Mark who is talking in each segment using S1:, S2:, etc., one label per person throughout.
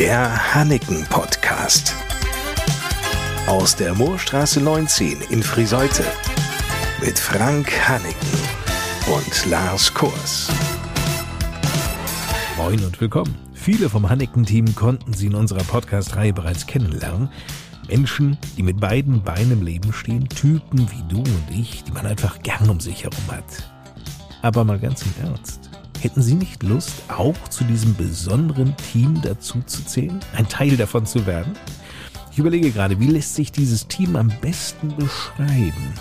S1: Der Hanneken Podcast. Aus der Moorstraße 19 in Friseute. Mit Frank Hanneken und Lars Kurs.
S2: Moin und willkommen. Viele vom Hanneken-Team konnten Sie in unserer Podcast-Reihe bereits kennenlernen. Menschen, die mit beiden Beinen im Leben stehen, Typen wie du und ich, die man einfach gern um sich herum hat. Aber mal ganz im Ernst. Hätten Sie nicht Lust, auch zu diesem besonderen Team dazu zu zählen? Ein Teil davon zu werden? Ich überlege gerade, wie lässt sich dieses Team am besten beschreiben?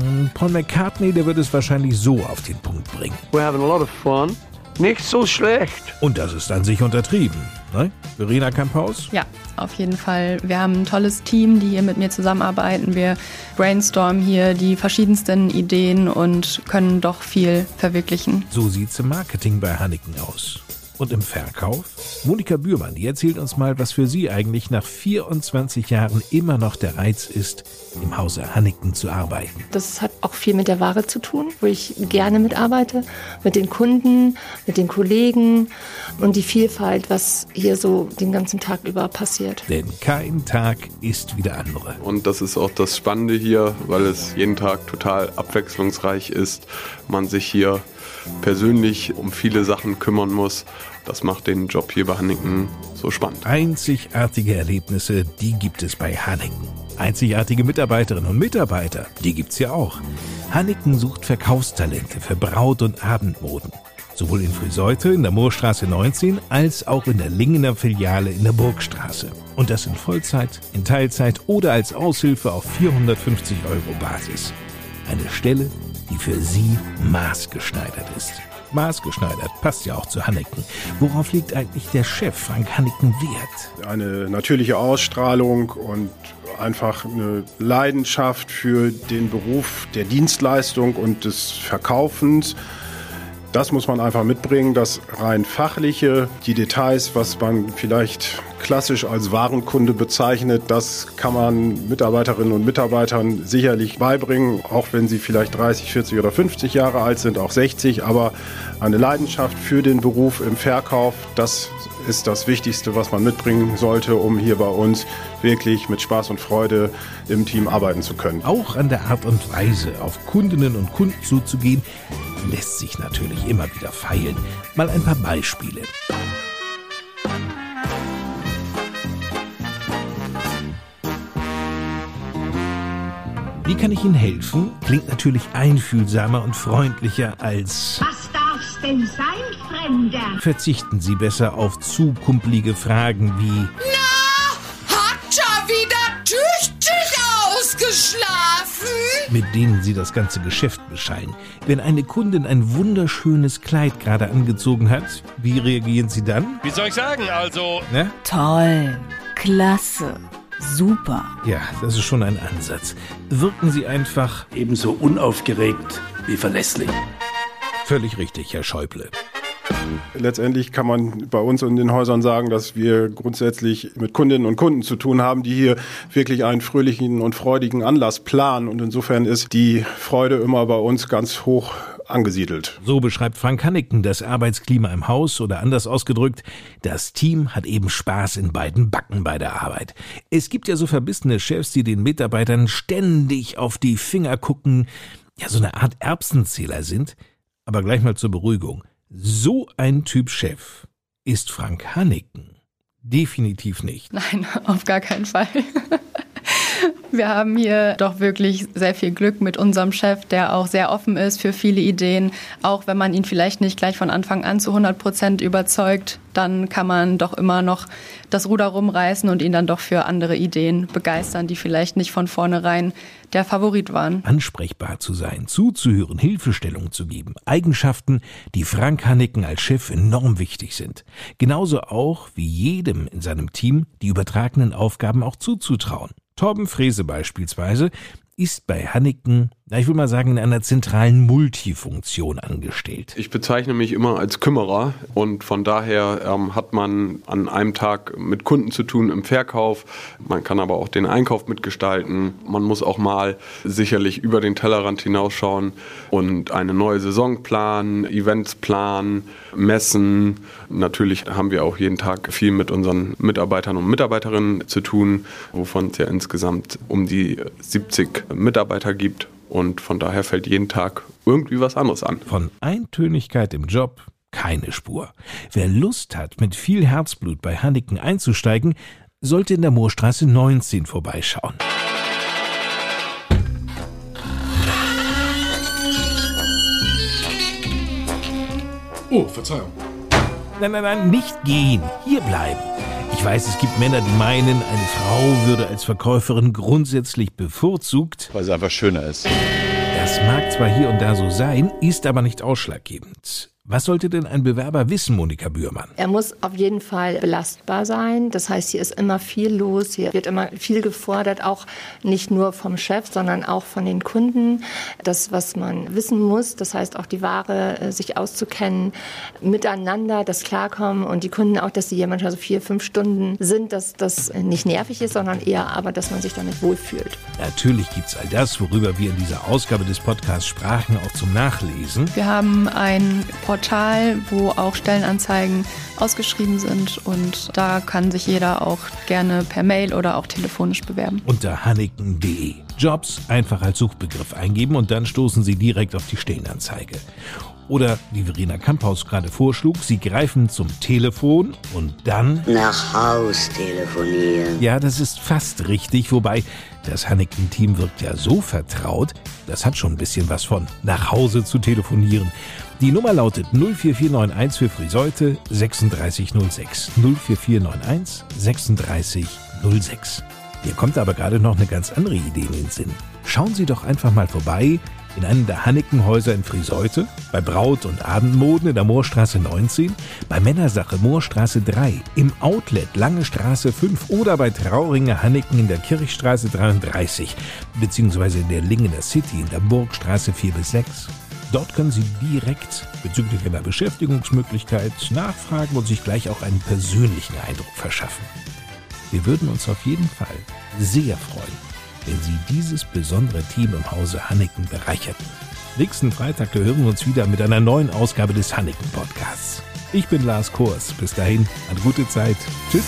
S2: Hm, Paul McCartney, der wird es wahrscheinlich so auf den Punkt bringen.
S3: We're having a lot of fun. Nicht so schlecht.
S2: Und das ist an sich untertrieben. Ne? Verena Kamphaus?
S4: Ja, auf jeden Fall. Wir haben ein tolles Team, die hier mit mir zusammenarbeiten. Wir brainstormen hier die verschiedensten Ideen und können doch viel verwirklichen.
S2: So sieht's im Marketing bei Hanneken aus. Und im Verkauf? Monika Bührmann, die erzählt uns mal, was für sie eigentlich nach 24 Jahren immer noch der Reiz ist, im Hause Hanneken zu arbeiten.
S5: Das hat auch viel mit der Ware zu tun, wo ich gerne mitarbeite, mit den Kunden, mit den Kollegen und die Vielfalt, was hier so den ganzen Tag über passiert.
S2: Denn kein Tag ist wie der andere.
S6: Und das ist auch das Spannende hier, weil es jeden Tag total abwechslungsreich ist. Man sich hier persönlich um viele Sachen kümmern muss. Das macht den Job hier bei Hanneken so spannend.
S2: Einzigartige Erlebnisse, die gibt es bei Hanneken. Einzigartige Mitarbeiterinnen und Mitarbeiter, die gibt's ja auch. Hanneken sucht Verkaufstalente für Braut- und Abendmoden. Sowohl in Friseute in der Moorstraße 19 als auch in der Lingener Filiale in der Burgstraße. Und das in Vollzeit, in Teilzeit oder als Aushilfe auf 450 Euro Basis. Eine Stelle, die für Sie maßgeschneidert ist. Maßgeschneidert passt ja auch zu Hanneken. Worauf liegt eigentlich der Chef Frank Hanneken Wert?
S7: Eine natürliche Ausstrahlung und einfach eine Leidenschaft für den Beruf der Dienstleistung und des Verkaufens. Das muss man einfach mitbringen, das rein fachliche, die Details, was man vielleicht klassisch als Warenkunde bezeichnet, das kann man Mitarbeiterinnen und Mitarbeitern sicherlich beibringen, auch wenn sie vielleicht 30, 40 oder 50 Jahre alt sind, auch 60, aber eine Leidenschaft für den Beruf im Verkauf, das ist das Wichtigste, was man mitbringen sollte, um hier bei uns wirklich mit Spaß und Freude im Team arbeiten zu können.
S2: Auch an der Art und Weise, auf Kundinnen und Kunden zuzugehen, lässt sich natürlich immer wieder feilen. Mal ein paar Beispiele. Wie kann ich Ihnen helfen? Klingt natürlich einfühlsamer und freundlicher als
S8: Was darf's denn sein, Fremder?
S2: Verzichten Sie besser auf zu kumpelige Fragen wie
S9: Hat ausgeschlafen?
S2: mit denen Sie das ganze Geschäft beschallen. Wenn eine Kundin ein wunderschönes Kleid gerade angezogen hat, wie reagieren Sie dann?
S10: Wie soll ich sagen? Also,
S2: Ne?
S11: Toll, klasse, super.
S2: Ja, das ist schon ein Ansatz. Wirken Sie einfach
S12: Ebenso unaufgeregt wie verlässlich.
S2: völlig richtig, Herr Schäuble.
S7: Letztendlich kann man bei uns in den Häusern sagen, dass wir grundsätzlich mit Kundinnen und Kunden zu tun haben, die hier wirklich einen fröhlichen und freudigen Anlass planen. Und insofern ist die Freude immer bei uns ganz hoch angesiedelt.
S2: So beschreibt Frank Hanneken das Arbeitsklima im Haus oder anders ausgedrückt, das Team hat eben Spaß in beiden Backen bei der Arbeit. Es gibt ja so verbissene Chefs, die den Mitarbeitern ständig auf die Finger gucken, ja so eine Art Erbsenzähler sind. Aber gleich mal zur Beruhigung. So ein Typ Chef ist Frank Hanneken. Definitiv nicht.
S4: Nein, auf gar keinen Fall. Wir haben hier doch wirklich sehr viel Glück mit unserem Chef, der auch sehr offen ist für viele Ideen. Auch wenn man ihn vielleicht nicht gleich von Anfang an zu 100 Prozent überzeugt, dann kann man doch immer noch das Ruder rumreißen und ihn dann doch für andere Ideen begeistern, die vielleicht nicht von vornherein der Favorit waren.
S2: Ansprechbar zu sein, zuzuhören, Hilfestellung zu geben. Eigenschaften, die Frank Hanneken als Chef enorm wichtig sind. Genauso auch wie jedem in seinem Team die übertragenen Aufgaben auch zuzutrauen. Torben Frese beispielsweise ist bei Hanneken na, ich will mal sagen, in einer zentralen Multifunktion angestellt.
S6: Ich bezeichne mich immer als Kümmerer und von daher ähm, hat man an einem Tag mit Kunden zu tun im Verkauf. Man kann aber auch den Einkauf mitgestalten. Man muss auch mal sicherlich über den Tellerrand hinausschauen und eine neue Saison planen, Events planen, messen. Natürlich haben wir auch jeden Tag viel mit unseren Mitarbeitern und Mitarbeiterinnen zu tun, wovon es ja insgesamt um die 70 Mitarbeiter gibt und von daher fällt jeden Tag irgendwie was anderes an.
S2: Von Eintönigkeit im Job keine Spur. Wer Lust hat, mit viel Herzblut bei Hanniken einzusteigen, sollte in der Moorstraße 19 vorbeischauen.
S7: Oh, Verzeihung.
S2: Nein, nein, nein, nicht gehen. Hier bleiben. Ich weiß, es gibt Männer, die meinen, eine Frau würde als Verkäuferin grundsätzlich bevorzugt.
S10: Weil sie einfach schöner ist.
S2: Das mag zwar hier und da so sein, ist aber nicht ausschlaggebend. Was sollte denn ein Bewerber wissen, Monika Bührmann?
S5: Er muss auf jeden Fall belastbar sein. Das heißt, hier ist immer viel los, hier wird immer viel gefordert, auch nicht nur vom Chef, sondern auch von den Kunden. Das, was man wissen muss, das heißt auch die Ware, äh, sich auszukennen, miteinander, das Klarkommen und die Kunden auch, dass sie hier manchmal so vier, fünf Stunden sind, dass das nicht nervig ist, sondern eher aber, dass man sich damit wohlfühlt.
S2: Natürlich gibt's all das, worüber wir in dieser Ausgabe des Podcasts sprachen, auch zum Nachlesen.
S4: Wir haben ein Portal Portal, wo auch Stellenanzeigen ausgeschrieben sind und da kann sich jeder auch gerne per Mail oder auch telefonisch bewerben.
S2: Unter hanniken.de. Jobs einfach als Suchbegriff eingeben und dann stoßen Sie direkt auf die Stellenanzeige. Oder wie Verena Kamphaus gerade vorschlug, Sie greifen zum Telefon und dann
S13: nach Haus telefonieren.
S2: Ja, das ist fast richtig, wobei das Hanneken-Team wirkt ja so vertraut, das hat schon ein bisschen was von nach Hause zu telefonieren. Die Nummer lautet 04491 für Friseute 3606. 04491 3606. Mir kommt aber gerade noch eine ganz andere Idee in den Sinn. Schauen Sie doch einfach mal vorbei in einem der Hannekenhäuser in Friseute, bei Braut- und Abendmoden in der Moorstraße 19, bei Männersache Moorstraße 3, im Outlet Lange Straße 5 oder bei Trauringer Hanneken in der Kirchstraße 33, beziehungsweise in der Lingener City in der Burgstraße 4 bis 6. Dort können Sie direkt bezüglich einer Beschäftigungsmöglichkeit nachfragen und sich gleich auch einen persönlichen Eindruck verschaffen. Wir würden uns auf jeden Fall sehr freuen, wenn Sie dieses besondere Team im Hause Hanneken bereicherten. Nächsten Freitag hören wir uns wieder mit einer neuen Ausgabe des Hanneken Podcasts. Ich bin Lars Kors. Bis dahin, eine gute Zeit. Tschüss.